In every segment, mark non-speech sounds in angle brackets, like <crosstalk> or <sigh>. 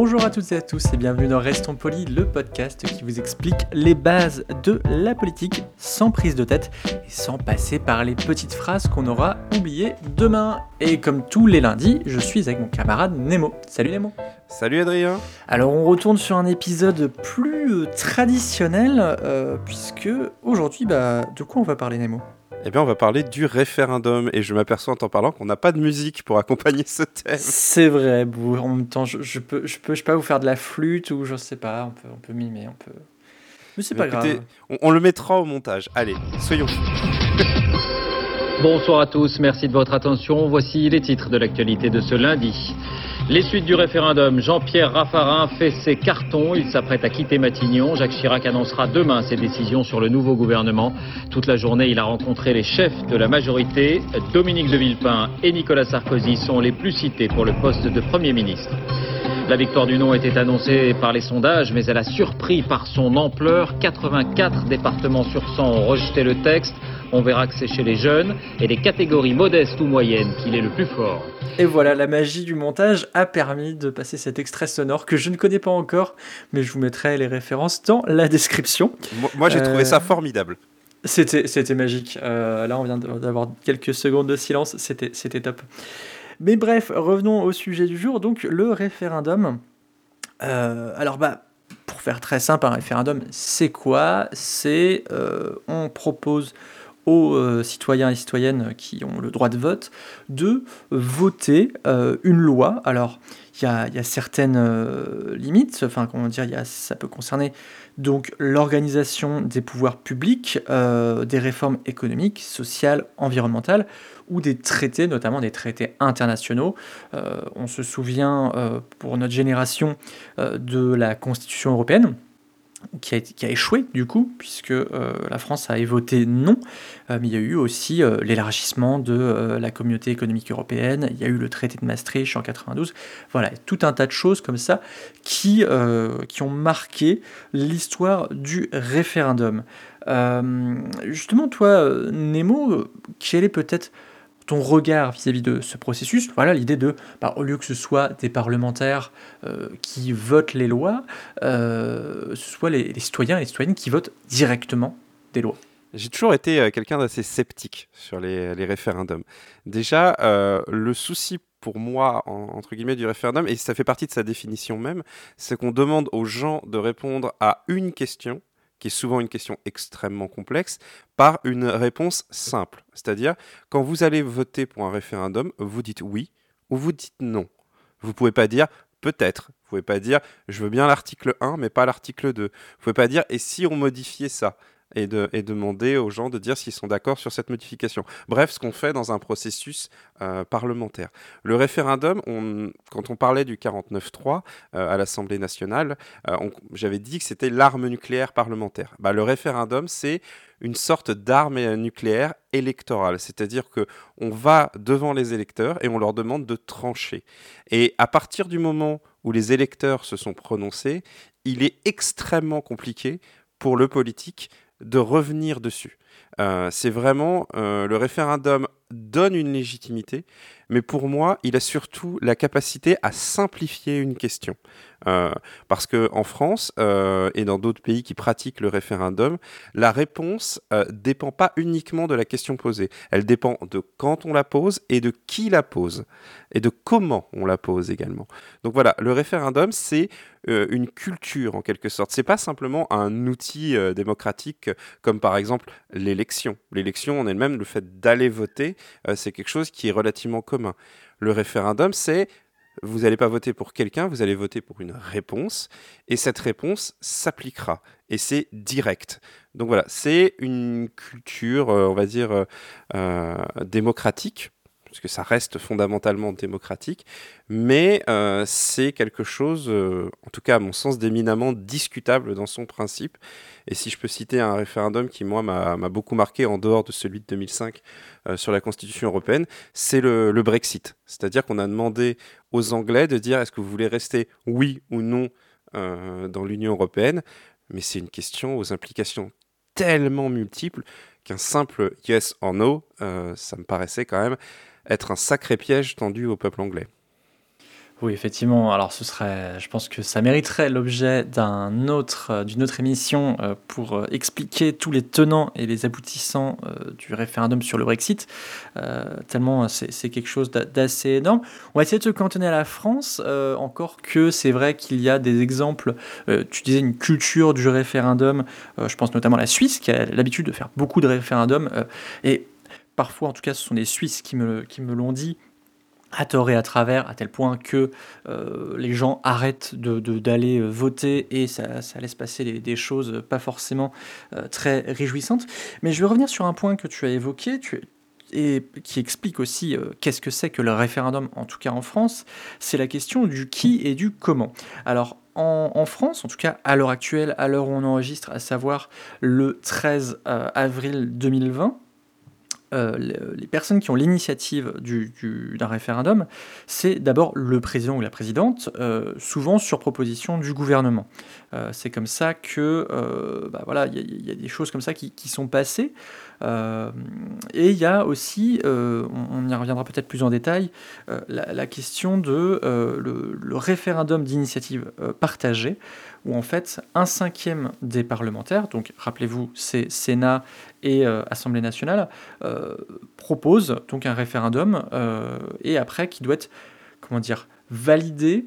Bonjour à toutes et à tous et bienvenue dans Restons Polis, le podcast qui vous explique les bases de la politique sans prise de tête et sans passer par les petites phrases qu'on aura oubliées demain. Et comme tous les lundis, je suis avec mon camarade Nemo. Salut Nemo. Salut Adrien. Alors on retourne sur un épisode plus euh, traditionnel euh, puisque aujourd'hui, bah, de quoi on va parler Nemo? Eh bien, on va parler du référendum et je m'aperçois en t'en parlant qu'on n'a pas de musique pour accompagner ce thème. C'est vrai, bon, en même temps, je, je peux, je peux, je sais pas vous faire de la flûte ou je sais pas, on peut, on peut mimer, on peut. Mais c'est pas écoutez, grave. On, on le mettra au montage. Allez, soyons fous. Bonsoir à tous, merci de votre attention. Voici les titres de l'actualité de ce lundi. Les suites du référendum, Jean-Pierre Raffarin fait ses cartons, il s'apprête à quitter Matignon. Jacques Chirac annoncera demain ses décisions sur le nouveau gouvernement. Toute la journée, il a rencontré les chefs de la majorité. Dominique de Villepin et Nicolas Sarkozy sont les plus cités pour le poste de Premier ministre. La victoire du non était annoncée par les sondages, mais elle a surpris par son ampleur. 84 départements sur 100 ont rejeté le texte. On verra que c'est chez les jeunes et les catégories modestes ou moyennes qu'il est le plus fort. Et voilà, la magie du montage a permis de passer cet extrait sonore que je ne connais pas encore, mais je vous mettrai les références dans la description. Moi, moi, j'ai Euh, trouvé ça formidable. C'était, c'était magique. Euh, là, on vient d'avoir quelques secondes de silence. C'était, c'était top. Mais bref, revenons au sujet du jour. Donc, le référendum. Euh, alors, bah, pour faire très simple, un référendum, c'est quoi? C'est euh, on propose aux euh, citoyens et citoyennes qui ont le droit de vote de voter euh, une loi. Alors, il y a, certaines euh, limites, enfin, comment dire, ça peut concerner donc l'organisation des pouvoirs publics, des réformes économiques, sociales, environnementales, ou des traités, notamment des traités internationaux. On se souvient, pour notre génération, de la Constitution européenne, qui a, a échoué du coup, puisque euh, la France avait voté non, Euh, mais il y a eu aussi euh, l'élargissement de la communauté économique européenne, il y a eu le traité de Maastricht en 92, voilà, tout un tas de choses comme ça qui, qui ont marqué l'histoire du référendum. Justement, toi, Nemo, euh, quel est peut-être ton regard vis-à-vis de ce processus Voilà, l'idée de, bah, au lieu que ce soit des parlementaires euh, qui votent les lois, euh, ce soit les, citoyens et les citoyennes qui votent directement des lois. J'ai toujours été euh, quelqu'un d'assez sceptique sur les, référendums. Déjà, euh, le souci pour moi, en- entre guillemets, du référendum, et ça fait partie de sa définition même, c'est qu'on demande aux gens de répondre à une question, qui est souvent une question extrêmement complexe, par une réponse simple. C'est-à-dire, quand vous allez voter pour un référendum, vous dites oui ou vous dites non. Vous pouvez pas dire peut-être. Vous pouvez pas dire je veux bien l'article 1 mais pas l'article 2. Vous pouvez pas dire et si on modifiait ça? Et, de, demander aux gens de dire s'ils sont d'accord sur cette modification. Bref, ce qu'on fait dans un processus euh, parlementaire. Le référendum, quand on parlait du 49.3 euh, à l'Assemblée nationale, euh, j'avais dit que c'était l'arme nucléaire parlementaire. Bah, le référendum, c'est une sorte d'arme euh, nucléaire électorale, c'est-à-dire que on va devant les électeurs et on leur demande de trancher. Et à partir du moment où les électeurs se sont prononcés, il est extrêmement compliqué pour le politique de revenir dessus. Euh, c'est vraiment euh, le référendum donne une légitimité, mais pour moi, il a surtout la capacité à simplifier une question. Euh, parce que en France euh, et dans d'autres pays qui pratiquent le référendum, la réponse euh, dépend pas uniquement de la question posée. Elle dépend de quand on la pose et de qui la pose et de comment on la pose également. Donc voilà, le référendum, c'est euh, une culture en quelque sorte. C'est pas simplement un outil démocratique comme par exemple l'élection. L'élection en elle-même, le fait d'aller voter, c'est quelque chose qui est relativement commun. Le référendum, c'est vous n'allez pas voter pour quelqu'un, vous allez voter pour une réponse, et cette réponse s'appliquera, et c'est direct. Donc voilà, c'est une culture, euh, on va dire, euh, euh, démocratique, puisque ça reste fondamentalement démocratique, mais euh, c'est quelque chose, euh, en tout cas à mon sens, d'éminemment discutable dans son principe. Et si je peux citer un référendum qui, moi, m'a beaucoup marqué en dehors de celui de 2005 euh, sur la Constitution européenne, c'est le, le, Brexit. C'est-à-dire qu'on a demandé aux Anglais de dire est-ce que vous voulez rester oui ou non dans l'Union européenne, mais c'est une question aux implications tellement multiples qu'un simple yes or no, ça me paraissait quand même être un sacré piège tendu au peuple anglais. Oui, effectivement. Alors, ce serait, je pense que ça mériterait l'objet d'un autre, euh, d'une autre émission euh, pour euh, expliquer tous les tenants et les aboutissants du référendum sur le Brexit. tellement c'est quelque chose d'assez énorme. On va essayer de se cantonner à la France, encore que c'est vrai qu'il y a des exemples. tu disais une culture du référendum. je pense notamment à la Suisse qui a l'habitude de faire beaucoup de référendums et parfois, en tout cas, ce sont les Suisses qui me, qui me l'ont dit, à tort et à travers, à tel point que euh, les gens arrêtent d'aller de, d'aller voter et ça, laisse passer des choses pas forcément euh, très réjouissantes. Mais je vais revenir sur un point que tu as évoqué. Et qui explique aussi euh, qu'est-ce que c'est que le référendum, en tout cas en France, c'est la question du qui et du comment. Alors en France, en tout cas à l'heure actuelle, à l'heure où on enregistre, à savoir le 13 avril 2020, euh, les personnes qui ont l'initiative d'un référendum, c'est d'abord le président ou la présidente, euh, souvent sur proposition du gouvernement. Euh, c'est comme ça que, bah voilà, il y, a des choses comme ça qui, sont passées. Et il y a aussi, on, y reviendra peut-être plus en détail, la, question de le, référendum d'initiative partagée, où en fait un cinquième des parlementaires, donc rappelez-vous, c'est Sénat et euh, Assemblée nationale, euh, propose donc un référendum euh, et après qui doit être, comment dire, validé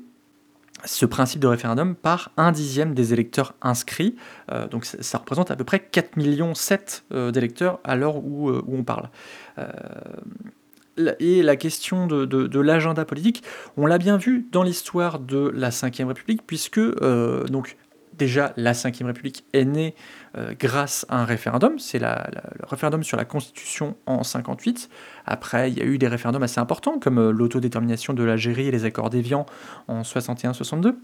ce principe de référendum par un dixième des électeurs inscrits. donc ça, représente à peu près 4 millions 7 d'électeurs à l'heure où, où, on parle. et la question de, de, de l'agenda politique, on l'a bien vu dans l'histoire de la Ve République, puisque donc déjà la Ve République est née euh, grâce à un référendum. C'est le référendum sur la Constitution en 58. Après, il y a eu des référendums assez importants comme euh, l'autodétermination de l'Algérie et les accords d'Évian en 61-62.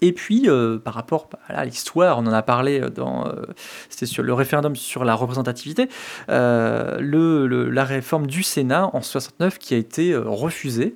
Et puis, euh, par rapport à l'histoire, on en a parlé dans, euh, c'était sur le référendum sur la représentativité, euh, le, la réforme du Sénat en 69 qui a été refusée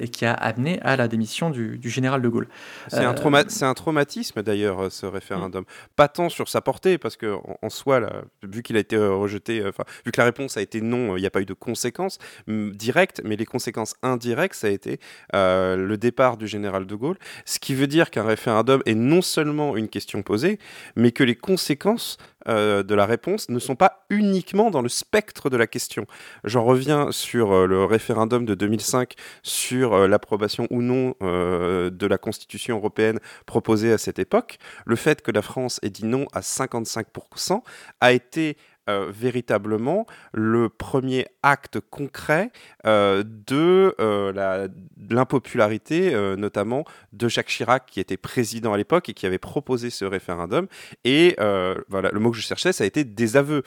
et qui a amené à la démission du, général de Gaulle. C'est un, un, traumatisme d'ailleurs, ce référendum. Pas tant sur sa portée, parce que en, soi, là, vu qu'il a été rejeté, vu que la réponse a été non, il n'y a pas eu de conséquences directes, mais les conséquences indirectes, ça a été le départ du général de Gaulle, ce qui veut dire qu'un référendum est non seulement une question posée, mais que les conséquences euh, de la réponse ne sont pas uniquement dans le spectre de la question. J'en reviens sur euh, le référendum de 2005 sur euh, l'approbation ou non de la Constitution européenne proposée à cette époque. Le fait que la France ait dit non à 55% a été euh, véritablement le premier acte concret euh, de euh, l'impopularité, notamment de Jacques Chirac, qui était président à l'époque et qui avait proposé ce référendum. Et voilà, le mot que je cherchais, ça a été désaveu.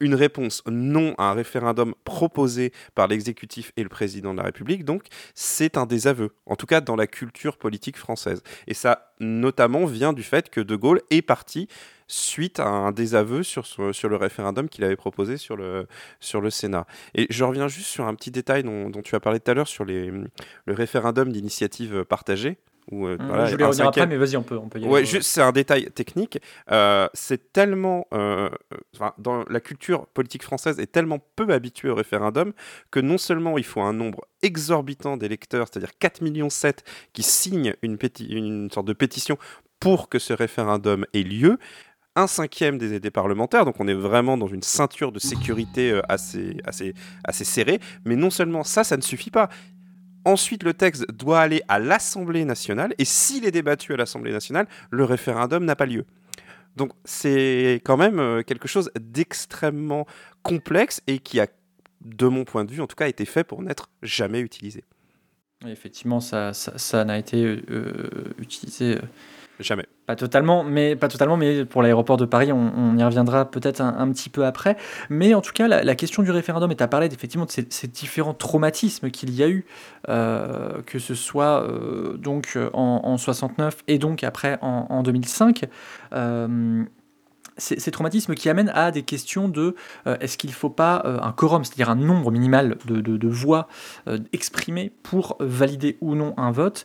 Une réponse non à un référendum proposé par l'exécutif et le président de la République, donc c'est un désaveu, en tout cas dans la culture politique française. Et ça, notamment, vient du fait que De Gaulle est parti suite à un désaveu sur, sur le référendum qu'il avait proposé sur le, sur le Sénat. Et je reviens juste sur un petit détail dont, tu as parlé tout à l'heure sur les, le référendum d'initiative partagée. Où, euh, mmh, je vais revenir après, mais vas-y, on peut, on peut y aller. Ouais, juste, c'est un détail technique. Euh, c'est tellement. Euh, dans la culture politique française est tellement peu habituée au référendum que non seulement il faut un nombre exorbitant d'électeurs, c'est-à-dire 4 millions 7 qui signent une, une sorte de pétition pour que ce référendum ait lieu, un cinquième des parlementaires, donc on est vraiment dans une ceinture de sécurité assez, assez, assez serrée. Mais non seulement ça, ça ne suffit pas. Ensuite, le texte doit aller à l'Assemblée nationale, et s'il est débattu à l'Assemblée nationale, le référendum n'a pas lieu. Donc c'est quand même euh, quelque chose d'extrêmement complexe et qui a, de mon point de vue en tout cas, été fait pour n'être jamais utilisé. Effectivement, ça, ça, n'a été euh, utilisé jamais. Pas totalement, mais pas totalement, mais pour l'aéroport de Paris, on, y reviendra peut-être un, petit peu après. Mais en tout cas, la, question du référendum, et tu as parlé effectivement de ces, différents traumatismes qu'il y a eu, euh, que ce soit euh, donc en, 69 et donc après en, en 2005 ces, traumatismes qui amènent à des questions de euh, est-ce qu'il ne faut pas euh, un quorum, c'est-à-dire un nombre minimal de, voix euh, exprimées pour valider ou non un vote,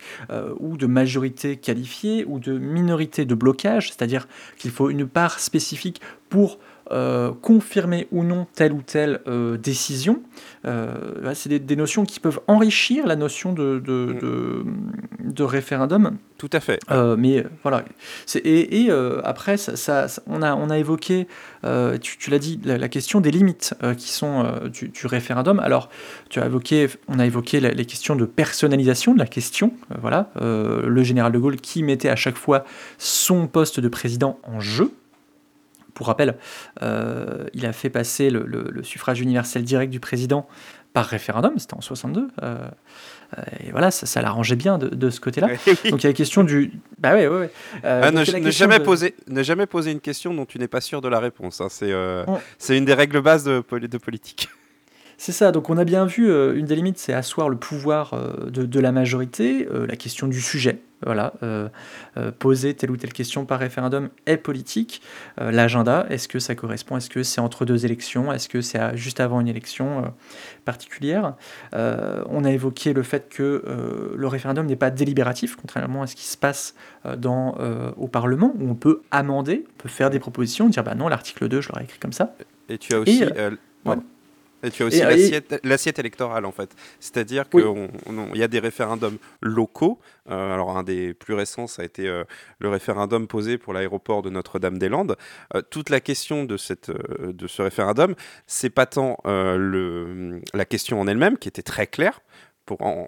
ou de majorité qualifiée, ou de minorité de blocage, c'est-à-dire qu'il faut une part spécifique pour euh, confirmer ou non telle ou telle euh, décision. Euh, c'est des, notions qui peuvent enrichir la notion de, de, de, référendum. Tout à fait. mais voilà. Et, et après, ça, on, a, on a évoqué, tu, tu l'as dit, la, question des limites qui sont du, du, référendum. Alors, tu as évoqué, on a évoqué les questions de personnalisation de la question. voilà, le général de Gaulle qui mettait à chaque fois son poste de président en jeu. Pour rappel, euh, il a fait passer le, suffrage universel direct du président par référendum, c'était en 62. Euh, euh, et voilà, ça, l'arrangeait bien de, ce côté-là. <laughs> Donc il y a la question du. Bah ouais, ouais, ah, ne, jamais poser, ne jamais poser une question dont tu n'es pas sûr de la réponse. Hein. C'est une des règles bases de, de politique. C'est ça, donc on a bien vu, une des limites, c'est asseoir le pouvoir de, de, la majorité, la question du sujet, voilà, euh, euh, poser telle ou telle question par référendum est politique. Euh, l'agenda, est-ce que ça correspond Est-ce que c'est entre deux élections Est-ce que c'est juste avant une élection particulière? On a évoqué le fait que le référendum n'est pas délibératif, contrairement à ce qui se passe dans, au Parlement, où on peut amender, on peut faire des propositions, dire bah non, l'article 2, je l'aurais écrit comme ça. Et tu as aussi. Et tu as aussi l'assiette électorale, en fait. C'est-à-dire qu'il y a des référendums locaux. Euh, alors, un des plus récents, ça a été euh, le référendum posé pour l'aéroport de Notre-Dame-des-Landes. Euh, toute la question de, cette, de ce référendum, c'est pas tant le, la question en elle-même, qui était très claire, en,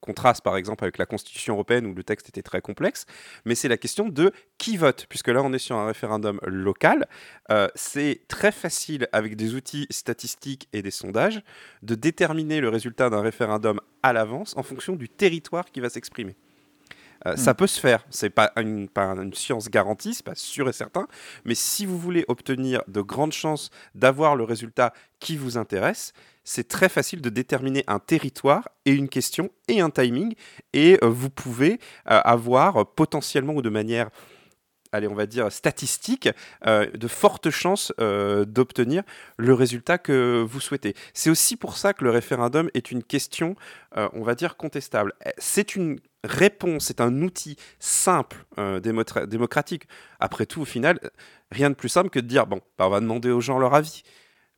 contraste par exemple avec la Constitution européenne où le texte était très complexe, mais c'est la question de qui vote, puisque là on est sur un référendum local. Euh, c'est très facile avec des outils statistiques et des sondages de déterminer le résultat d'un référendum à l'avance en fonction du territoire qui va s'exprimer. Euh, ça hmm. peut se faire, c'est pas une, pas une science garantie, c'est pas sûr et certain, mais si vous voulez obtenir de grandes chances d'avoir le résultat qui vous intéresse, c'est très facile de déterminer un territoire et une question et un timing, et euh, vous pouvez euh, avoir potentiellement ou de manière allez, on va dire, statistique, de fortes chances d'obtenir le résultat que vous souhaitez. C'est aussi pour ça que le référendum est une question, on va dire, contestable. C'est une réponse, c'est un outil simple, euh, démocratique. Après tout, au final, rien de plus simple que de dire bon, bah, on va demander aux gens leur avis.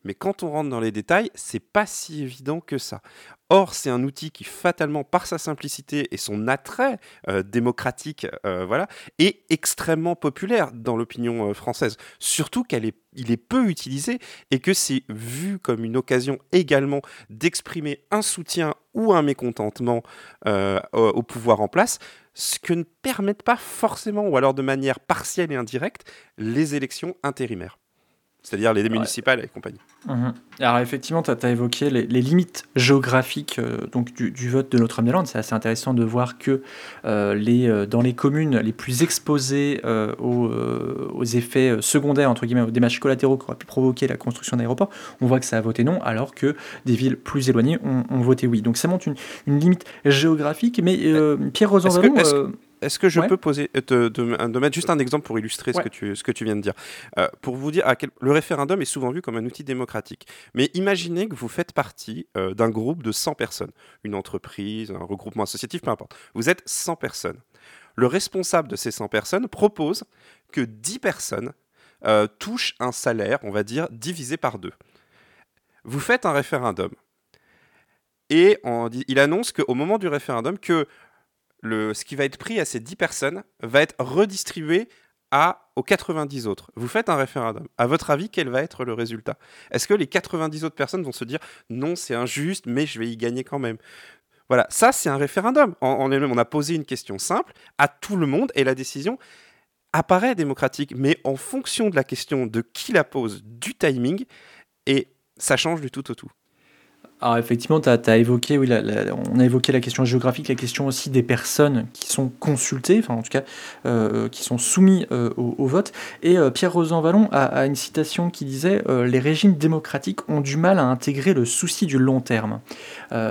Mais quand on rentre dans les détails, c'est pas si évident que ça. Or, c'est un outil qui, fatalement, par sa simplicité et son attrait euh, démocratique, euh, voilà, est extrêmement populaire dans l'opinion euh, française. Surtout qu'il est, est peu utilisé et que c'est vu comme une occasion également d'exprimer un soutien ou un mécontentement au pouvoir en place, ce que ne permettent pas forcément, ou alors de manière partielle et indirecte, les élections intérimaires c'est-à-dire les municipales et compagnie. Mhm. Alors effectivement, tu as, évoqué les, limites géographiques euh, donc du, vote de Notre-Dame-des-Landes. C'est assez intéressant de voir que euh, les, euh, dans les communes les plus exposées aux, aux, effets secondaires, entre guillemets, aux dommages collatéraux qui auraient pu provoquer la construction d'aéroports, on voit que ça a voté non, alors que des villes plus éloignées ont, voté oui. Donc ça montre une, une limite géographique. Mais Pierre Rosanvallon... Est-ce que je peux poser, euh, te, de, mettre juste un exemple pour illustrer ce, que tu, ce que tu viens de dire? Euh, Pour vous dire, à quel, le référendum est souvent vu comme un outil démocratique. Mais imaginez que vous faites partie euh, d'un groupe de 100 personnes, une entreprise, un regroupement associatif, peu importe. Vous êtes 100 personnes. Le responsable de ces 100 personnes propose que 10 personnes touchent un salaire, on va dire, divisé par deux. Vous faites un référendum. Et il annonce qu'au moment du référendum, que ce qui va être pris à ces 10 personnes va être redistribué à, aux 90 autres. Vous faites un référendum. À votre avis, quel va être le résultat? Est-ce que les 90 autres personnes vont se dire non, c'est injuste, mais je vais y gagner quand même Voilà, ça c'est un référendum. En, on a posé une question simple à tout le monde et la décision apparaît démocratique, mais en fonction de la question de qui la pose, du timing, et ça change du tout au tout. Alors effectivement, tu as, évoqué, oui, on a évoqué la question géographique, la question aussi des personnes qui sont consultées, enfin en tout cas euh, qui sont soumis euh, au, vote. Et euh, Pierre Rosan Vallon a, une citation qui disait Les régimes démocratiques ont du mal à intégrer le souci du long terme.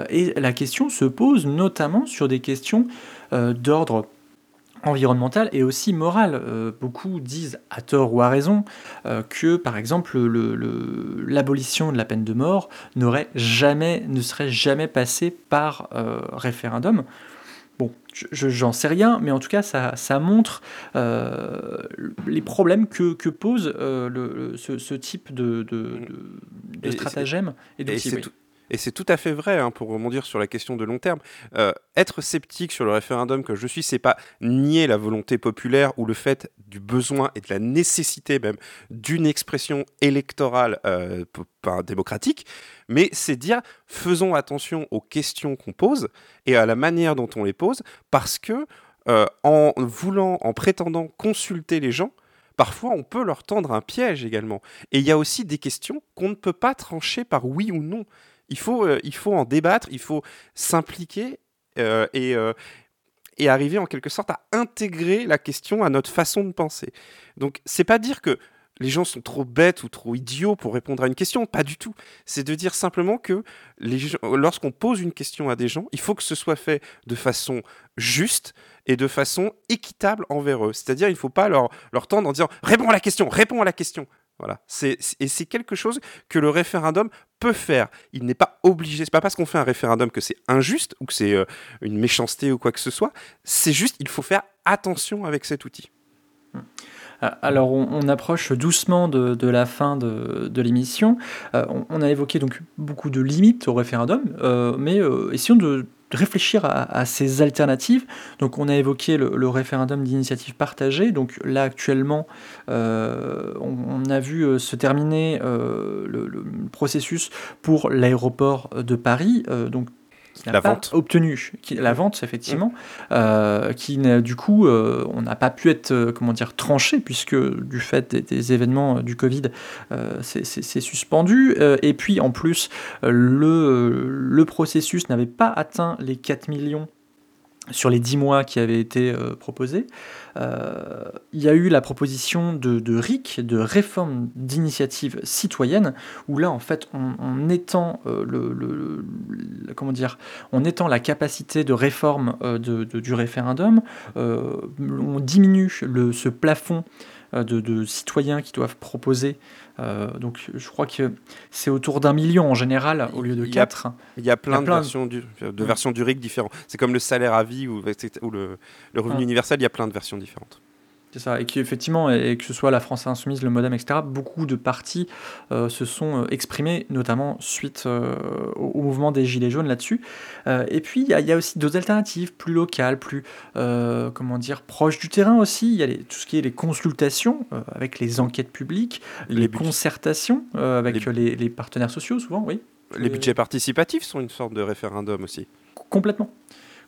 et la question se pose notamment sur des questions d'ordre environnementale et aussi morale. Euh, beaucoup disent, à tort ou à raison, euh, que par exemple l'abolition de la peine de mort n'aurait jamais, ne serait jamais passée par euh, référendum. Bon, j'en sais rien, mais en tout cas, ça, ça montre les problèmes que, que pose le, ce, type de, de, de, stratagème et, et et c'est tout à fait vrai, hein, pour rebondir sur la question de long terme. Euh, être sceptique sur le référendum que je suis, c'est pas nier la volonté populaire ou le fait du besoin et de la nécessité même d'une expression électorale euh, démocratique, mais c'est dire faisons attention aux questions qu'on pose et à la manière dont on les pose, parce que euh, en voulant, en prétendant consulter les gens, parfois on peut leur tendre un piège également. Et il y a aussi des questions qu'on ne peut pas trancher par oui ou non. Il faut, euh, il faut en débattre, il faut s'impliquer euh, et, euh, et arriver en quelque sorte à intégrer la question à notre façon de penser. Donc, c'est pas dire que les gens sont trop bêtes ou trop idiots pour répondre à une question, pas du tout. C'est de dire simplement que lorsqu'on pose une question à des gens, il faut que ce soit fait de façon juste et de façon équitable envers eux. C'est-à-dire, il ne faut pas leur, leur tendre en disant réponds à la question, réponds à la question. Voilà. Et c'est quelque chose que le référendum peut faire. Il n'est pas obligé. C'est pas parce qu'on fait un référendum que c'est injuste ou que c'est euh, une méchanceté ou quoi que ce soit. C'est juste, il faut faire attention avec cet outil. Ah, alors, on, approche doucement de, la fin de, l'émission. Euh, on, a évoqué donc beaucoup de limites au référendum, euh, mais essayons de réfléchir à, ces alternatives. Donc on a évoqué le, référendum d'initiative partagée. Donc là actuellement, euh, on, a vu euh, se terminer euh, le, le, processus pour l'aéroport de Paris. donc la vente. obtenu, qui, la vente effectivement, mm. euh, qui du coup euh, on n'a pas pu être euh, comment dire tranché puisque du fait des, événements du Covid c'est suspendu et puis en plus le, le processus n'avait pas atteint les 4 millions sur les 10 mois qui avaient été proposés. Euh, il y a eu la proposition de, RIC, de réforme d'initiative citoyenne, où là, en fait, on, étend euh, étend la capacité de réforme euh, du référendum, on diminue ce plafond de, citoyens qui doivent proposer euh, donc je crois que c'est autour d'un million en général au lieu de quatre. Il y a plein, de, Versions du, de versions du RIC différentes. C'est comme le salaire à vie ou, le, revenu universel, il y a plein de versions différentes. C'est ça, et qu'effectivement, et que ce soit la France Insoumise, le Modem, etc., beaucoup de partis euh, se sont euh, exprimés, notamment suite euh, au, mouvement des Gilets jaunes là-dessus. et puis, il y, a aussi d'autres alternatives, plus locales, plus, comment dire, proches du terrain aussi. Il y a tout ce qui est les consultations avec les enquêtes publiques, les, concertations avec les... les, partenaires sociaux, souvent, oui. Les budgets participatifs sont une sorte de référendum aussi. Complètement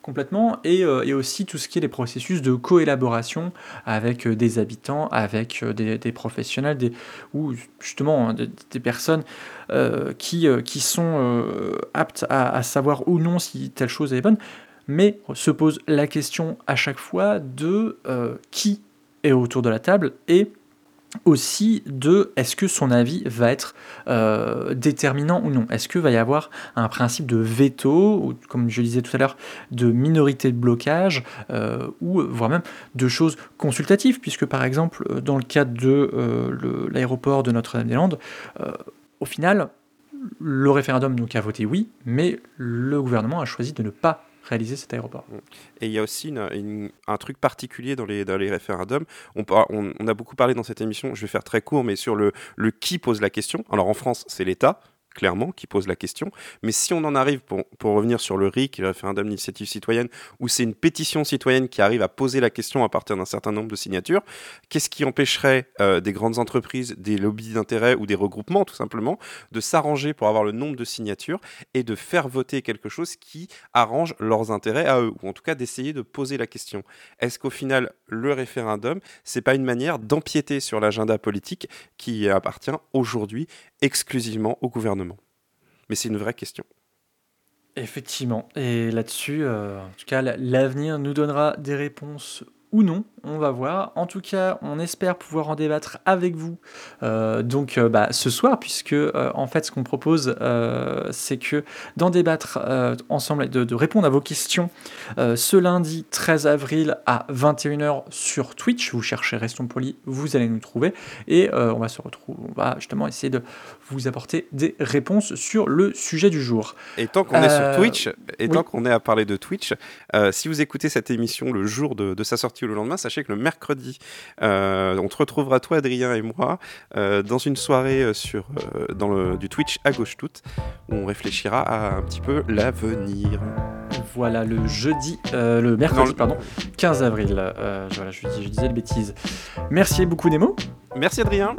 complètement, euh, et, aussi tout ce qui est les processus de coélaboration avec euh, des habitants, avec euh, des, professionnels, ou justement hein, des, personnes qui, qui sont aptes à, savoir ou non si telle chose est bonne, mais se pose la question à chaque fois de qui est autour de la table et aussi de est-ce que son avis va être euh, déterminant ou non. Est-ce que va y avoir un principe de veto, ou comme je disais tout à l'heure, de minorité de blocage, euh, ou voire même de choses consultatives, puisque par exemple, dans le cadre de euh, l'aéroport de Notre-Dame-des-Landes, au final, le référendum donc a voté oui, mais le gouvernement a choisi de ne pas réaliser cet aéroport. Mm. Et il y a aussi un truc particulier dans les, référendums. On, a beaucoup parlé dans cette émission, je vais faire très court, mais sur le qui pose la question. Alors en France, c'est l'État clairement, qui pose la question. Mais si on en arrive, pour, pour revenir sur le RIC, le référendum d'initiative citoyenne, où c'est une pétition citoyenne qui arrive à poser la question à partir d'un certain nombre de signatures, qu'est-ce qui empêcherait euh, des grandes entreprises, des lobbies d'intérêt ou des regroupements, tout simplement, de s'arranger pour avoir le nombre de signatures et de faire voter quelque chose qui arrange leurs intérêts à eux, ou en tout cas d'essayer de poser la question? Est-ce qu'au final, le référendum, c'est pas une manière d'empiéter sur l'agenda politique qui appartient aujourd'hui exclusivement au gouvernement Mais c'est une vraie question. Effectivement. Et là-dessus, euh, en tout cas, la- l'avenir nous donnera des réponses ou non. On va voir. En tout cas, on espère pouvoir en débattre avec vous. euh, donc, euh, bah, ce soir, puisque euh, en fait, ce qu'on propose, c'est que d'en débattre ensemble et de, de répondre à vos questions ce lundi 13 avril à 21h sur Twitch. Vous cherchez Restons Polis, vous allez nous trouver. Et on va se retrouver, on va justement essayer de vous apporter des réponses sur le sujet du jour. Et tant qu'on est sur Twitch, et oui. tant qu'on est à parler de Twitch, si vous écoutez cette émission le jour de, de sa sortie le lendemain, sachez que le mercredi, euh, on te retrouvera toi, Adrien et moi, euh, dans une soirée euh, sur, dans le, du Twitch à gauche toute, où on réfléchira à un petit peu l'avenir. Voilà, le jeudi, euh, le mercredi, le- pardon, 15 avril. Euh, voilà, je, dis- je disais des bêtises. Merci beaucoup, Nemo. Merci Adrien.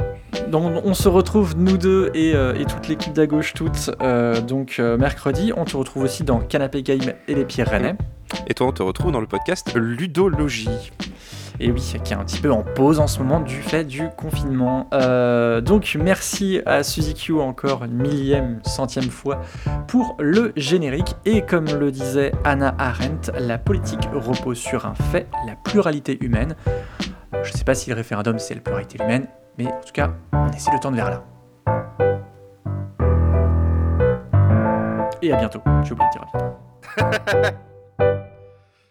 Donc, on se retrouve, nous deux et, euh, et toute l'équipe d'à gauche toute, euh, donc mercredi. On te retrouve aussi dans Canapé Game et les Pierres Rennais. Et toi, on te retrouve dans le podcast Ludologie. Et oui, qui est un petit peu en pause en ce moment du fait du confinement. Euh, donc merci à Suzy Q encore une millième, centième fois pour le générique. Et comme le disait Anna Arendt, la politique repose sur un fait, la pluralité humaine. Je ne sais pas si le référendum c'est la pluralité humaine, mais en tout cas, on essaie de tendre vers là. Et à bientôt. J'ai oublié de dire à bientôt. <laughs>